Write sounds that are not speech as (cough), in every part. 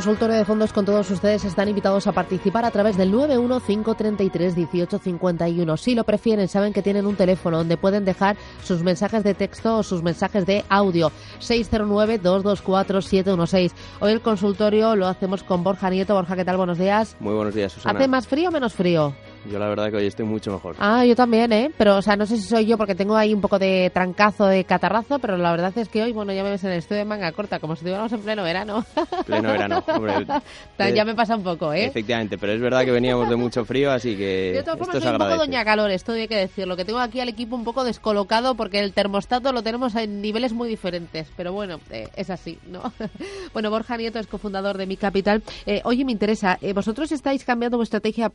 Consultorio de fondos con todos ustedes están invitados a participar a través del 915331851. Si lo prefieren, saben que tienen un teléfono donde pueden dejar sus mensajes de texto o sus mensajes de audio. 609224716. Hoy el consultorio lo hacemos con Borja Nieto. Borja, ¿qué tal? Buenos días. Muy buenos días, Susana. ¿Hace más frío o menos frío? Yo la verdad que hoy estoy mucho mejor. Ah, yo también, ¿eh? Pero, o sea, no sé si soy yo porque tengo ahí un poco de trancazo, de catarrazo, pero la verdad es que hoy, bueno, ya me ves en el estudio de manga corta, como si estuviéramos en pleno verano. (laughs) Pleno verano, hombre. (laughs) ya me pasa un poco, ¿eh? Efectivamente, pero es verdad que veníamos de mucho frío, así que formas, esto soy un poco doña calor, esto hay que decirlo, que tengo aquí al equipo un poco descolocado porque el termostato lo tenemos en niveles muy diferentes, pero bueno, eh, es así, ¿no? (laughs) bueno, Borja Nieto es cofundador de Mi Capital. Eh, oye, me interesa, eh, ¿vosotros estáis cambiando vuestra estrategia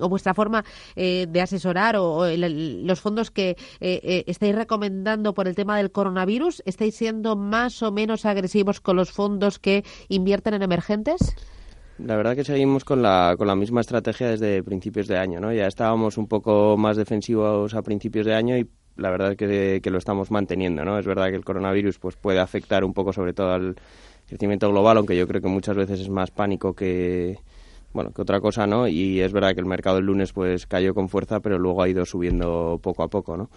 o vuestra forma eh, de asesorar o, los fondos que eh, eh, estáis recomendando por el tema del coronavirus? ¿Estáis siendo más o menos agresivos con los fondos que invierten en emergentes? La verdad que seguimos con la, con la misma estrategia desde principios de año, ¿no? Ya estábamos un poco más defensivos a principios de año y la verdad que, que lo estamos manteniendo, ¿no? Es verdad que el coronavirus pues puede afectar un poco sobre todo al crecimiento global, aunque yo creo que muchas veces es más pánico que, bueno, que otra cosa, ¿no? Y es verdad que el mercado el lunes pues cayó con fuerza, pero luego ha ido subiendo poco a poco, ¿no?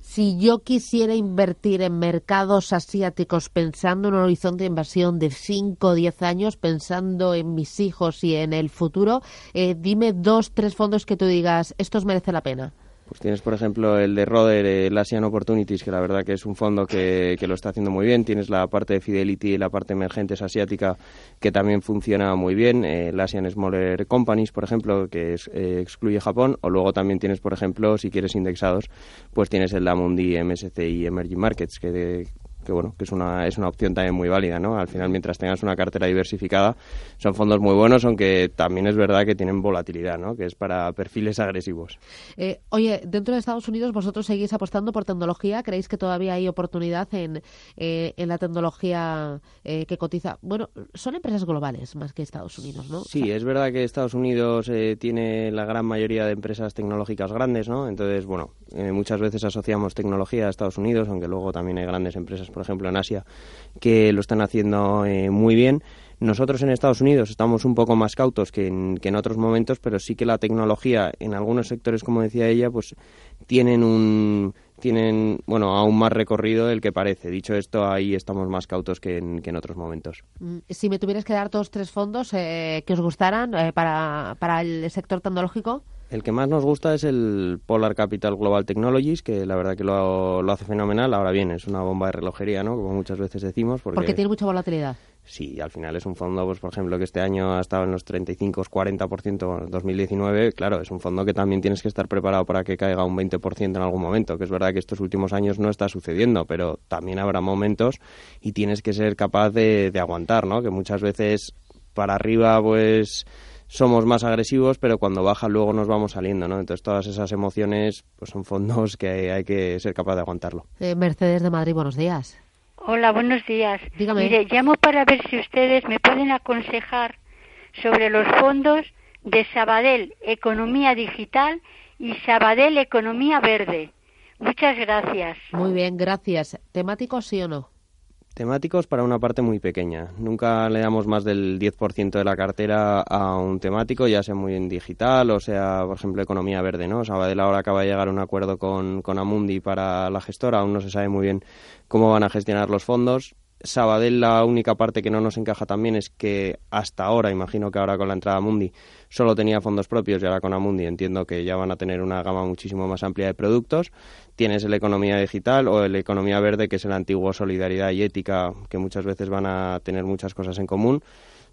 Si yo quisiera invertir en mercados asiáticos pensando en un horizonte de inversión de 5 o 10 años, pensando en mis hijos y en el futuro, eh, dime dos, tres fondos que tú digas, estos merece la pena. Pues tienes, por ejemplo, el de Roder, el Asian Opportunities, que la verdad que es un fondo que, lo está haciendo muy bien. Tienes la parte de Fidelity y la parte emergentes asiática, que también funciona muy bien. Eh, el Asian Smaller Companies, por ejemplo, que eh, excluye Japón. O luego también tienes, por ejemplo, si quieres indexados, pues tienes el Damundi MSCI Emerging Markets, que, que bueno, que es una, es una opción también muy válida, ¿no? Al final, mientras tengas una cartera diversificada, son fondos muy buenos, aunque también es verdad que tienen volatilidad, ¿no? Que es para perfiles agresivos. Eh, oye, dentro de Estados Unidos, ¿vosotros seguís apostando por tecnología? ¿Creéis que todavía hay oportunidad en, eh, en la tecnología eh, que cotiza? Bueno, son empresas globales más que Estados Unidos, ¿no? Sí, es verdad que Estados Unidos tiene la gran mayoría de empresas tecnológicas grandes, ¿no? Entonces, bueno, muchas veces asociamos tecnología a Estados Unidos, aunque luego también hay grandes empresas por ejemplo en Asia, que lo están haciendo eh, muy bien. Nosotros en Estados Unidos estamos un poco más cautos que en, que en otros momentos, pero sí que la tecnología en algunos sectores, como decía ella, pues tienen un tienen bueno aún más recorrido del que parece. Dicho esto, ahí estamos más cautos que en, que en otros momentos. Mm, si me tuvieras que dar dos tres fondos eh, que os gustaran eh, para, para el sector tecnológico. El que más nos gusta es el Polar Capital Global Technologies, que la verdad que lo, lo hace fenomenal. Ahora bien, es una bomba de relojería, ¿no? Como muchas veces decimos. Porque, porque tiene mucha volatilidad. Sí, al final es un fondo, pues por ejemplo, que este año ha estado en los 35-40% en 2019. Claro, es un fondo que también tienes que estar preparado para que caiga un 20% en algún momento, que es verdad que estos últimos años no está sucediendo, pero también habrá momentos y tienes que ser capaz de, de aguantar, ¿no? Que muchas veces para arriba, pues somos más agresivos, pero cuando baja luego nos vamos saliendo, ¿no? Entonces todas esas emociones pues son fondos que hay que ser capaz de aguantarlo. Eh, Mercedes de Madrid, buenos días. Hola, buenos días. Dígame. Mire, llamo para ver si ustedes me pueden aconsejar sobre los fondos de Sabadell Economía Digital y Sabadell Economía Verde. Muchas gracias. Muy bien, gracias. ¿Temáticos sí o no? Temáticos para una parte muy pequeña. Nunca le damos más del 10% de la cartera a un temático, ya sea muy en digital o sea, por ejemplo, economía verde, ¿no? Sabadell ahora acaba de llegar a un acuerdo con, con Amundi para la gestora, aún no se sabe muy bien cómo van a gestionar los fondos. Sabadell la única parte que no nos encaja también es que hasta ahora, imagino que ahora con la entrada Mundi, solo tenía fondos propios y ahora con Amundi entiendo que ya van a tener una gama muchísimo más amplia de productos. Tienes el Economía Digital o el Economía Verde, que es el antiguo Solidaridad y Ética, que muchas veces van a tener muchas cosas en común.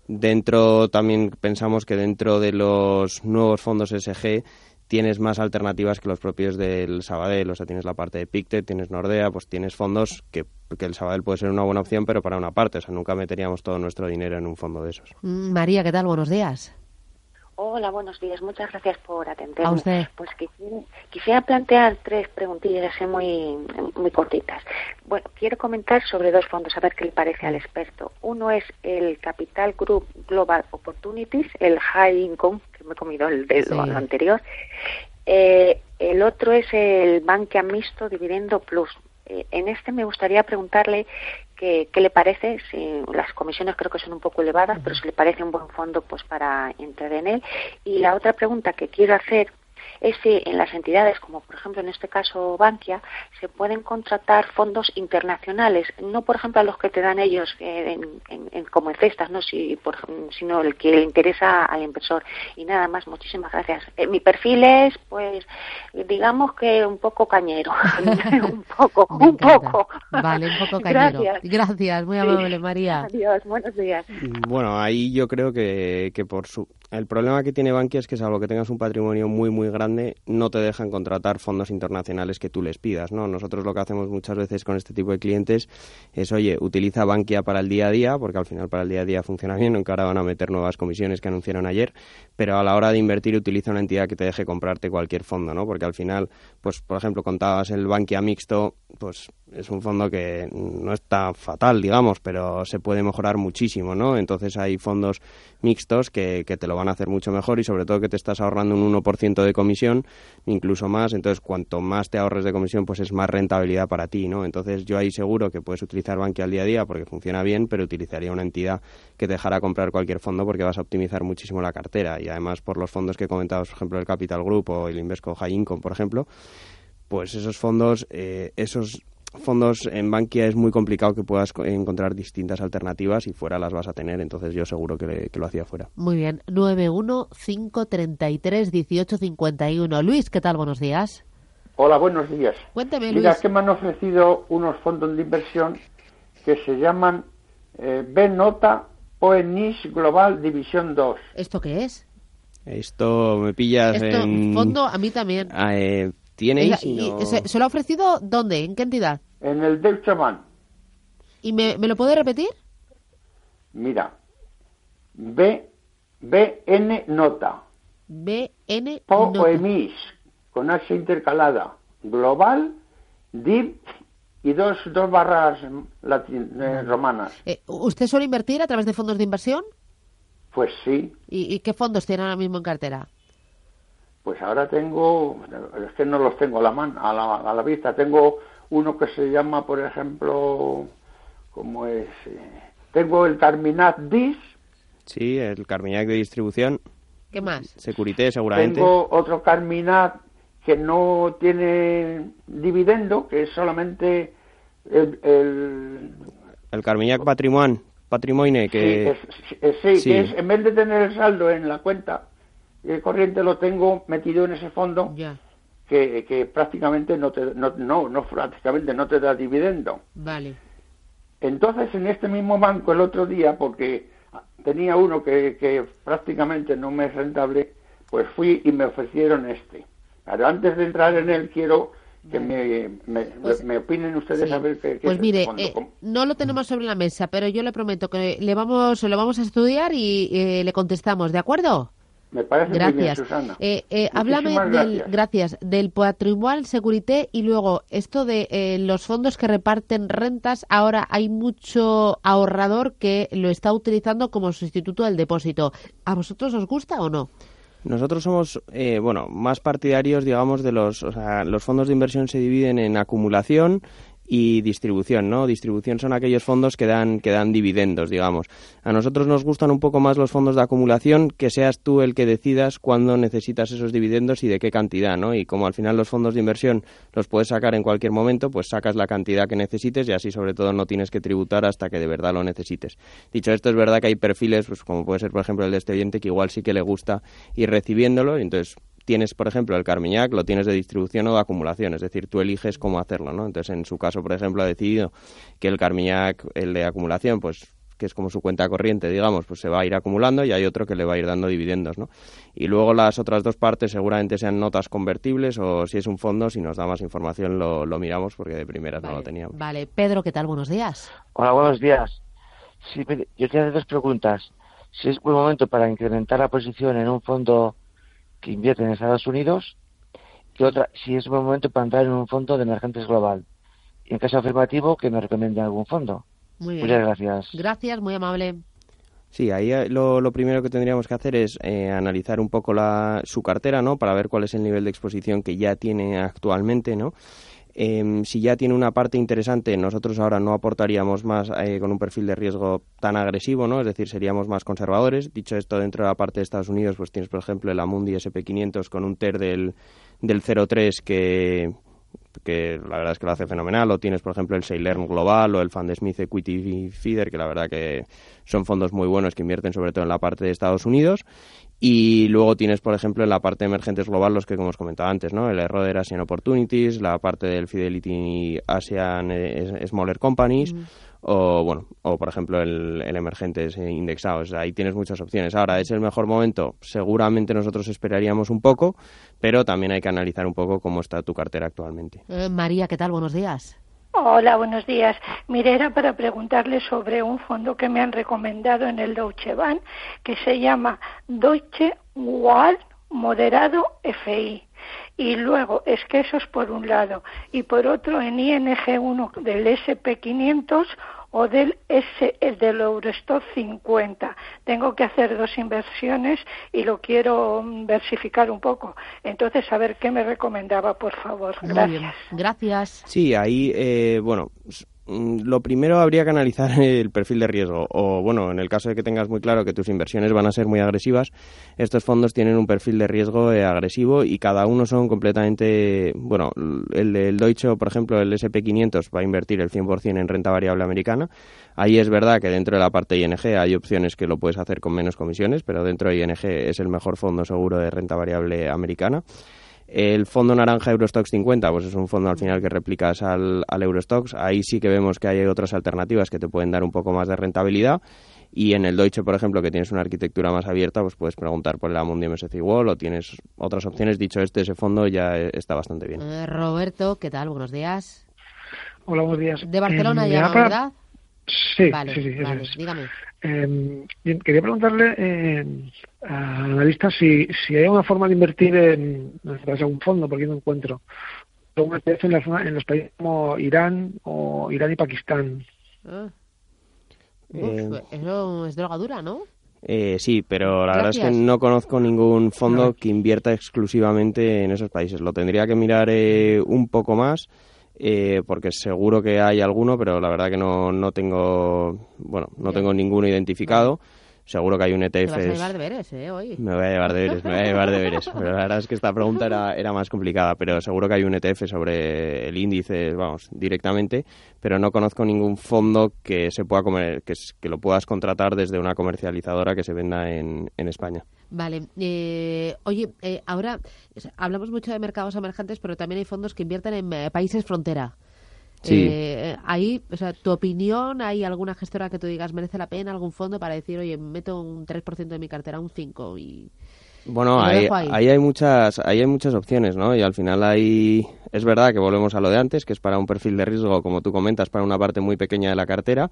Dentro también pensamos que dentro de los nuevos fondos SG tienes más alternativas que los propios del Sabadell, o sea, tienes la parte de Pictet, tienes Nordea, pues tienes fondos que, que, el Sabadell puede ser una buena opción, pero para una parte, o sea, nunca meteríamos todo nuestro dinero en un fondo de esos. Mm, María, ¿qué tal? Buenos días. Hola, buenos días. Muchas gracias por atenderme. A usted. Pues quisiera, quisiera plantear tres preguntillas muy, muy cortitas. Bueno, quiero comentar sobre dos fondos, a ver qué le parece al experto. Uno es el Capital Group Global Opportunities, el High Income, que me he comido el de lo Sí. anterior. Eh, el otro es el Bankia Mixto Dividendo Plus. Eh, en este me gustaría preguntarle qué le parece, si las comisiones creo que son un poco elevadas, pero si le parece un buen fondo pues para entrar en él. Y la otra pregunta que quiero hacer es si en las entidades, como por ejemplo en este caso Bankia, se pueden contratar fondos internacionales, no por ejemplo a los que te dan ellos eh, en, en- en- como en cestas, no si por, sino el que le interesa al inversor. Y nada más, muchísimas gracias. Eh, mi perfil es, pues, digamos que un poco cañero, (laughs) un poco, Me un encanta. poco. Vale, un poco cañero. Gracias. Gracias, muy Sí. amable, María. Adiós, buenos días. Bueno, ahí yo creo que, que por su... El problema que tiene Bankia es que salvo que tengas un patrimonio muy muy grande, no te dejan contratar fondos internacionales que tú les pidas, ¿no? Nosotros lo que hacemos muchas veces con este tipo de clientes es, oye, utiliza Bankia para el día a día, porque al final para el día a día funciona bien, aunque ahora van a meter nuevas comisiones que anunciaron ayer, pero a la hora de invertir utiliza una entidad que te deje comprarte cualquier fondo, ¿no? Porque al final, pues por ejemplo, contabas el Bankia mixto, pues es un fondo que no está fatal, digamos, pero se puede mejorar muchísimo, ¿no? Entonces hay fondos mixtos que, que te lo van a hacer mucho mejor y sobre todo que te estás ahorrando un 1% de comisión, incluso más, entonces cuanto más te ahorres de comisión, pues es más rentabilidad para ti, ¿no? Entonces yo ahí seguro que puedes utilizar Bankia al día a día porque funciona bien, pero utilizaría una entidad que te dejara comprar cualquier fondo porque vas a optimizar muchísimo la cartera y además por los fondos que comentabas, por ejemplo, el Capital Group o el Invesco High Income, por ejemplo, pues esos fondos, eh, esos fondos en Bankia es muy complicado que puedas co- encontrar distintas alternativas y fuera las vas a tener, entonces yo seguro que, le- que lo hacía fuera. Muy bien, 915331851. Luis, ¿qué tal? Buenos días. Hola, buenos días. Cuénteme, Mira, Luis. que me han ofrecido unos fondos de inversión que se llaman eh, B-Nota Poenis Global División 2. ¿Esto qué es? Esto me pillas Esto, en... fondo, a mí también. Ah, eh, Se, se lo ha ofrecido dónde? ¿En qué entidad? En el Deutsche Bank, ¿Y me, me lo puede repetir? mira, B, BN Nota, BN. Nota. Poemis, con H intercalada, Global, Div y dos, dos barras latin- eh, romanas. Eh, ¿Usted suele invertir a través de fondos de inversión? Pues sí, ¿Y, y qué fondos tiene ahora mismo en cartera? Pues ahora tengo, es que no los tengo a la mano, a la, a la vista. Tengo uno que se llama, por ejemplo, ¿cómo es? Eh, Tengo el Carminat Dis, Sí, el Carmiñac de distribución, ¿Qué más? Securité seguramente. tengo otro Carminat que no tiene dividendo, que es solamente el, el- El Carmiñac Patrimoine, Patrimoine, que... sí, es, es- sí, sí. que es, en vez de tener el saldo en la cuenta eh, corriente, lo tengo metido en ese fondo. Ya, que, que prácticamente no te no, no no prácticamente no te da dividendo. vale. Entonces en este mismo banco el otro día porque tenía uno que, que prácticamente no me es rentable, pues fui y me ofrecieron este. Pero antes de entrar en él quiero que me, me, Pues- me opinen ustedes Sí. a ver qué, qué Pues es mire, eh, no lo tenemos sobre la mesa, pero yo le prometo que le vamos, lo vamos a estudiar y eh, le contestamos, ¿de acuerdo? Me parece muy bien, Gracias. Susana. Eh, eh, háblame del, gracias. gracias, del Patrimoine Securité y luego esto de eh, los fondos que reparten rentas. Ahora hay mucho ahorrador que lo está utilizando como sustituto del depósito. ¿A vosotros os gusta o no? Nosotros somos, eh, bueno, más partidarios, digamos, de los, o sea, los fondos de inversión se dividen en acumulación y distribución, ¿no? Distribución son aquellos fondos que dan, que dan dividendos, digamos. A nosotros nos gustan un poco más los fondos de acumulación, que seas tú el que decidas cuándo necesitas esos dividendos y de qué cantidad, ¿no? Y como al final los fondos de inversión los puedes sacar en cualquier momento, pues sacas la cantidad que necesites y así sobre todo no tienes que tributar hasta que de verdad lo necesites. Dicho esto, es verdad que hay perfiles, pues como puede ser por ejemplo el de este oyente, que igual sí que le gusta ir recibiéndolo y entonces tienes, por ejemplo, el Carmiñac, lo tienes de distribución o de acumulación, es decir, tú eliges cómo hacerlo, ¿no? Entonces, en su caso, por ejemplo, ha decidido que el Carmiñac, el de acumulación, pues que es como su cuenta corriente, digamos, pues se va a ir acumulando y hay otro que le va a ir dando dividendos, ¿no? Y luego las otras dos partes seguramente sean notas convertibles o si es un fondo, si nos da más información lo, miramos porque de primeras no lo teníamos. Vale, Pedro, ¿qué tal? Buenos días. Hola, buenos días. Sí, yo quiero hacer dos preguntas. Si es buen momento para incrementar la posición en un fondo que invierte en Estados Unidos y otra, si es un buen momento para entrar en un fondo de emergentes global. Y en caso afirmativo, que me recomiende algún fondo. Muy bien. Muchas gracias. Gracias, muy amable. Sí, ahí lo, lo, primero que tendríamos que hacer es eh, analizar un poco la, su cartera, ¿no? Para ver cuál es el nivel de exposición que ya tiene actualmente, ¿no? Em, si ya tiene una parte interesante, nosotros ahora no aportaríamos más eh, con un perfil de riesgo tan agresivo, ¿no? Es decir, seríamos más conservadores. Dicho esto, dentro de la parte de Estados Unidos, pues tienes, por ejemplo, el Amundi SP500 con un TER del, del 0,3 que, que la verdad es que lo hace fenomenal, o tienes por ejemplo el Sailern Global o el Fund Smith Equity Feeder, que la verdad que son fondos muy buenos que invierten sobre todo en la parte de Estados Unidos, y luego tienes, por ejemplo, en la parte de emergentes global los que, como os comentaba antes, ¿no? El Roder Asian Opportunities, la parte del Fidelity Asian eh, Smaller Companies, o, bueno, o por ejemplo el, el emergentes indexados. Ahí tienes muchas opciones. Ahora, ¿es el mejor momento? Seguramente nosotros esperaríamos un poco, pero también hay que analizar un poco cómo está tu cartera actualmente. Eh, María, ¿qué tal? Buenos días. Hola, buenos días. Mire, era para preguntarle sobre un fondo que me han recomendado en el Deutsche Bank que se llama Deutsche Wall Moderado FI. Y luego, es que eso es por un lado. Y por otro, en ING1 del SP500 o del S del Eurostock 50. Tengo que hacer dos inversiones y lo quiero mm, versificar un poco. Entonces, a ver qué me recomendaba, por favor. Gracias. Gracias. Sí, ahí, eh, bueno, lo primero habría que analizar (laughs) el perfil de riesgo. O bueno en el caso de que tengas muy claro que tus inversiones van a ser muy agresivas estos fondos tienen un perfil de riesgo eh, agresivo y cada uno son completamente bueno el Deutsche por ejemplo el SP500 va a invertir el 100% en renta variable americana. Ahí es verdad que dentro de la parte ING hay opciones que lo puedes hacer con menos comisiones pero dentro de ING es el mejor fondo seguro de renta variable americana el fondo naranja Eurostox 50, pues es un fondo al final que replicas al, al Eurostox. Ahí sí que vemos que hay otras alternativas que te pueden dar un poco más de rentabilidad. Y en el Deutsche, por ejemplo, que tienes una arquitectura más abierta, pues puedes preguntar por el Amundi MSCI World o tienes otras opciones. Dicho este, ese fondo ya está bastante bien. Eh, Roberto, ¿qué tal? Buenos días. Hola, buenos días. De Barcelona ya, ¿verdad? Sí, vale, sí, sí. dígame. Eh, quería preguntarle eh, al analista si, si hay una forma de invertir en, en algún fondo, porque no encuentro. Un ETF en, en, los países como Irán o Irán y Pakistán. Ah. Eh, eso es drogadura, ¿no? Eh, sí, pero la verdad es que no conozco ningún fondo que invierta exclusivamente en esos países. Lo tendría que mirar eh, un poco más eh, porque seguro que hay alguno, pero la verdad que no, no tengo, bueno, no tengo ninguno identificado. Seguro que hay un ETF. Te vas a llevar deberes, ¿eh? Hoy. Me voy a llevar deberes, me voy a llevar deberes. (laughs) Pero la verdad es que esta pregunta era, era más complicada, pero seguro que hay un ETF sobre el índice, vamos, directamente, pero no conozco ningún fondo que se pueda comer, que, que lo puedas contratar desde una comercializadora que se venda en, en España. Vale. Eh, oye, eh, ahora hablamos mucho de mercados emergentes, pero también hay fondos que invierten en eh, países frontera. Sí. ahí, o sea, tu opinión, ¿hay alguna gestora que tú digas merece la pena algún fondo para decir, oye, meto un 3% de mi cartera, un 5% y... Bueno, ahí, ahí. hay muchas, ahí hay muchas opciones, ¿no? Y al final hay, es verdad que volvemos a lo de antes, que es para un perfil de riesgo, como tú comentas, para una parte muy pequeña de la cartera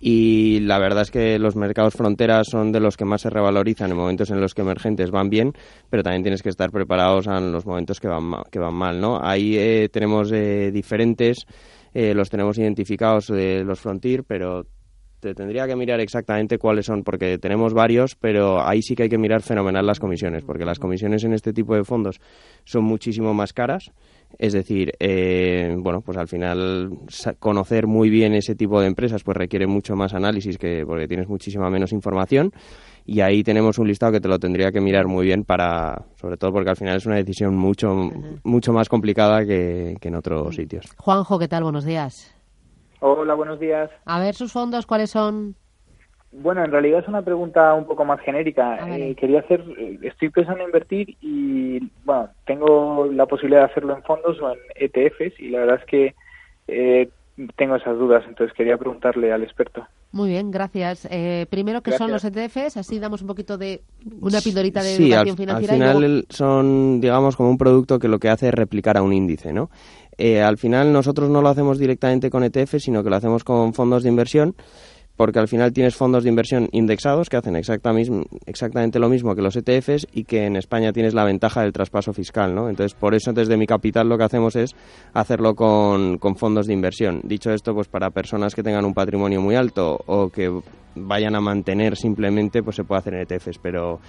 y la verdad es que los mercados fronteras son de los que más se revalorizan en momentos en los que emergentes van bien, pero también tienes que estar preparados en los momentos que van, que van mal, ¿no? Ahí eh, tenemos eh, diferentes, eh, los tenemos identificados de los frontier, pero te tendría que mirar exactamente cuáles son, porque tenemos varios, pero ahí sí que hay que mirar fenomenal las comisiones, porque las comisiones en este tipo de fondos son muchísimo más caras. Es decir, eh, bueno, pues al final conocer muy bien ese tipo de empresas pues requiere mucho más análisis que porque tienes muchísima menos información y ahí tenemos un listado que te lo tendría que mirar muy bien para, sobre todo porque al final es una decisión mucho, mucho más complicada que, que en otros sitios. Juanjo, ¿qué tal? Buenos días. Hola, buenos días. A ver, sus fondos, ¿cuáles son? Bueno, en realidad es una pregunta un poco más genérica. Eh, quería hacer, eh, estoy pensando en invertir y, bueno, tengo la posibilidad de hacerlo en fondos o en ETFs y la verdad es que eh, tengo esas dudas, entonces quería preguntarle al experto. Muy bien, gracias. Eh, primero, ¿qué son los ETFs? Así damos un poquito de una pildorita de Sí, al, educación al financiera. y final luego- el- son, digamos, como un producto que lo que hace es replicar a un índice, ¿no? Eh, al final nosotros no lo hacemos directamente con ETF, sino que lo hacemos con fondos de inversión, porque al final tienes fondos de inversión indexados que hacen exactamente lo mismo que los ETFs y que en España tienes la ventaja del traspaso fiscal, ¿no? Entonces, por eso desde mi capital lo que hacemos es hacerlo con, con fondos de inversión. Dicho esto, pues para personas que tengan un patrimonio muy alto o que vayan a mantener simplemente, pues se puede hacer en ETFs, pero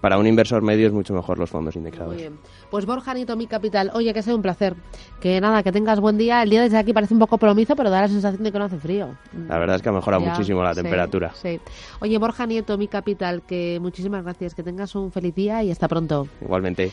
para un inversor medio es mucho mejor los fondos indexados. Muy bien. Pues Borja Nieto, mi capital. Oye, que sea un placer. Que nada, que tengas buen día. El día desde aquí parece un poco plomizo, pero da la sensación de que no hace frío. La verdad es que ha mejorado Ya, muchísimo la sí, temperatura. Sí. Oye, Borja Nieto, mi capital, que muchísimas gracias. Que tengas un feliz día y hasta pronto. Igualmente.